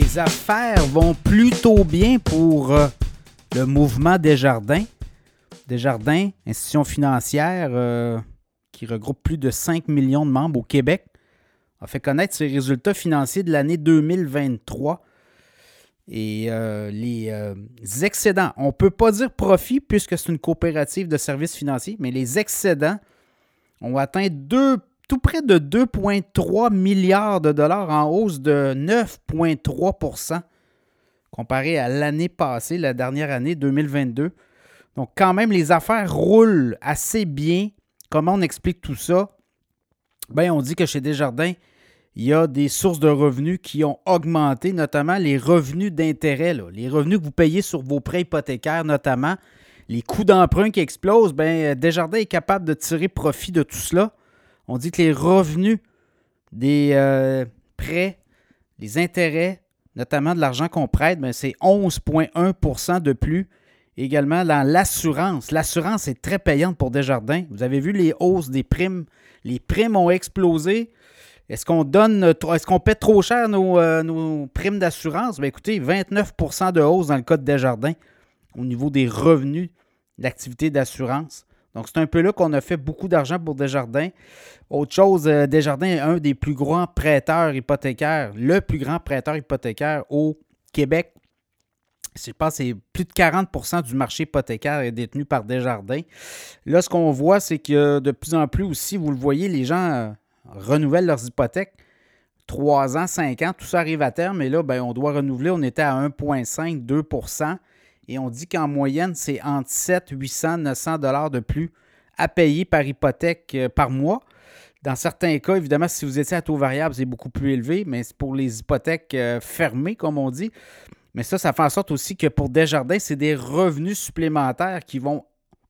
les affaires vont plutôt bien pour euh, le mouvement Desjardins. Desjardins, institution financière euh, qui regroupe plus de 5 millions de membres au Québec, a fait connaître ses résultats financiers de l'année 2023. Et euh, les excédents, on ne peut pas dire profit puisque c'est une coopérative de services financiers, mais les excédents ont atteint 2 tout près de 2,3 milliards de dollars en hausse de 9,3% comparé à l'année passée, la dernière année 2022. Donc quand même, les affaires roulent assez bien. Comment on explique tout ça? Bien, on dit que chez Desjardins, il y a des sources de revenus qui ont augmenté, notamment les revenus d'intérêt, les revenus que vous payez sur vos prêts hypothécaires, notamment les coûts d'emprunt qui explosent. Bien, Desjardins est capable de tirer profit de tout cela. On dit que les revenus des euh, prêts, les intérêts, notamment de l'argent qu'on prête, ben, c'est 11,1% de plus. Également dans l'assurance. L'assurance est très payante pour Desjardins. Vous avez vu les hausses des primes? Les primes ont explosé. Est-ce qu'on donne est-ce qu'on paie trop cher nos, euh, primes d'assurance? Ben, écoutez, 29% de hausse dans le cas de Desjardins au niveau des revenus d'activité d'assurance. Donc, c'est un peu là qu'on a fait beaucoup d'argent pour Desjardins. Autre chose, euh, Desjardins est un des plus grands prêteurs hypothécaires, le plus grand prêteur hypothécaire au Québec. Je pense que c'est plus de 40% du marché hypothécaire est détenu par Desjardins. Là, ce qu'on voit, c'est que de plus en plus aussi, vous le voyez, les gens euh, renouvellent leurs hypothèques. 3 ans, 5 ans, tout ça arrive à terme. Et là, ben, on doit renouveler. On était à 1,5, 2 et on dit qu'en moyenne, c'est entre 7, 800, 900 dollars de plus à payer par hypothèque euh, par mois. Dans certains cas, évidemment, si vous étiez à taux variable, c'est beaucoup plus élevé, mais c'est pour les hypothèques euh, fermées, comme on dit. Mais ça, ça fait en sorte aussi que pour Desjardins, c'est des revenus supplémentaires qui vont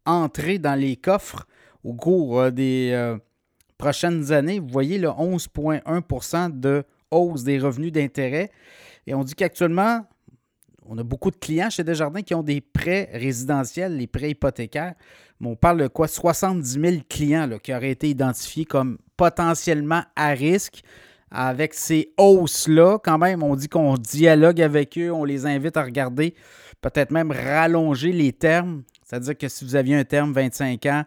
entrer dans les coffres au cours euh, des prochaines années. Vous voyez le 11,1 de hausse des revenus d'intérêt. Et on dit qu'actuellement, on a beaucoup de clients chez Desjardins qui ont des prêts résidentiels, les prêts hypothécaires. Mais on parle de quoi? 70 000 clients qui auraient été identifiés comme potentiellement à risque avec ces hausses-là. Quand même, on dit qu'on dialogue avec eux, on les invite à regarder, peut-être même rallonger les termes. C'est-à-dire que si vous aviez un terme 25 ans,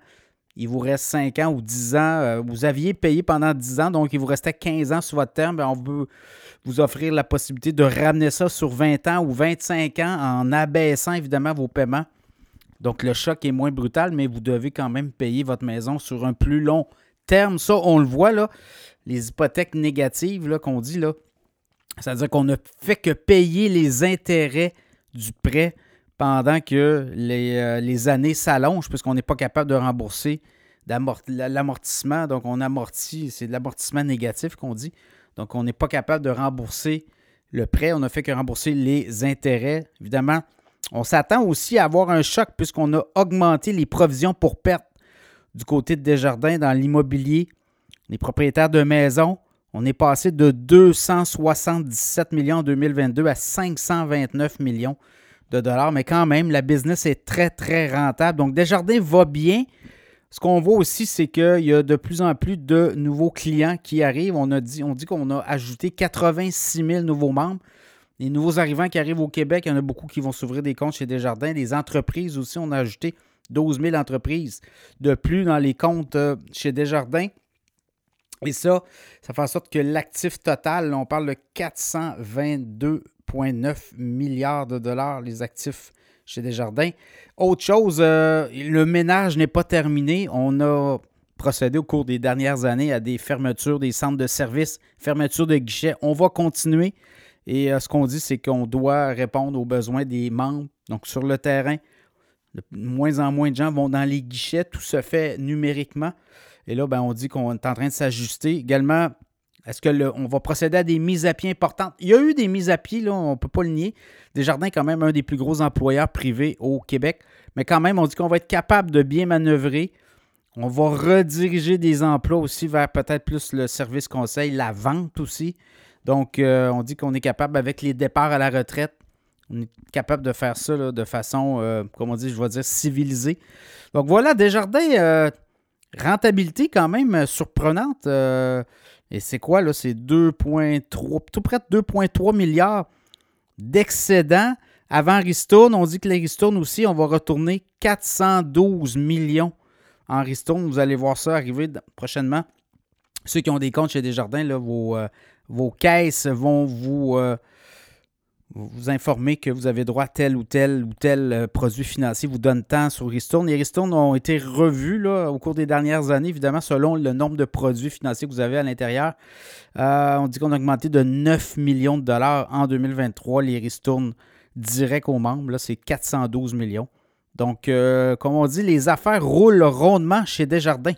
il vous reste 5 ans ou 10 ans. Euh, vous aviez payé pendant 10 ans, donc il vous restait 15 ans sur votre terme. Ben, on veut vous offrir la possibilité de ramener ça sur 20 ans ou 25 ans en abaissant évidemment vos paiements. Donc le choc est moins brutal, mais vous devez quand même payer votre maison sur un plus long terme. Ça, on le voit là, les hypothèques négatives qu'on dit là. C'est-à-dire qu'on ne fait que payer les intérêts du prêt pendant que les, euh, années s'allongent, puisqu'on n'est pas capable de rembourser l'amortissement. Donc, on amortit, c'est de l'amortissement négatif qu'on dit. Donc, on n'est pas capable de rembourser le prêt. On n'a fait que rembourser les intérêts. Évidemment, on s'attend aussi à avoir un choc puisqu'on a augmenté les provisions pour perte du côté de Desjardins dans l'immobilier. Les propriétaires de maisons, on est passé de 277 millions en 2022 à 529 millions de dollars. Mais quand même, la business est très, très rentable. Donc, Desjardins va bien. Ce qu'on voit aussi, c'est qu'il y a de plus en plus de nouveaux clients qui arrivent. On, a dit, on qu'on a ajouté 86 000 nouveaux membres. Les nouveaux arrivants qui arrivent au Québec, il y en a beaucoup qui vont s'ouvrir des comptes chez Desjardins. Les entreprises aussi, on a ajouté 12 000 entreprises de plus dans les comptes euh, chez Desjardins. Et ça, ça fait en sorte que l'actif total, on parle de 422,9 milliards de dollars, les actifs chez Desjardins. Autre chose, euh, le ménage n'est pas terminé. On a procédé au cours des dernières années à des fermetures des centres de services, fermetures de guichets. On va continuer. Et euh, ce qu'on dit, c'est qu'on doit répondre aux besoins des membres. Donc, sur le terrain, de moins en moins de gens vont dans les guichets. Tout se fait numériquement. Et là, ben, on dit qu'on est en train de s'ajuster. Également, est-ce qu'on va procéder à des mises à pied importantes? Il y a eu des mises à pied, là, on ne peut pas le nier. Desjardins est quand même un des plus gros employeurs privés au Québec. Mais quand même, on dit qu'on va être capable de bien manœuvrer. On va rediriger des emplois aussi vers peut-être plus le service conseil, la vente aussi. Donc, euh, on dit qu'on est capable, avec les départs à la retraite, on est capable de faire ça de façon, euh, comment on dit, je vais dire, civilisée. Donc voilà, Desjardins, euh, rentabilité quand même surprenante. Et c'est quoi, là? C'est 2,3, tout près de 2,3 milliards d'excédent. Avant Ristourne, on dit que les Ristourne aussi, on va retourner 412 millions en Ristourne. Vous allez voir ça arriver prochainement. Ceux qui ont des comptes chez Desjardins, là, vos, euh, vos caisses vont vous, euh, vous informer que vous avez droit à tel ou tel ou tel euh, produit financier, vous donne tant sur Ristourne. Les Ristourne ont été revus là, au cours des dernières années, évidemment, selon le nombre de produits financiers que vous avez à l'intérieur. on dit qu'on a augmenté de 9 millions de dollars en 2023. Les Ristourne direct aux membres, c'est 412 millions. Donc, comme on dit, les affaires roulent rondement chez Desjardins.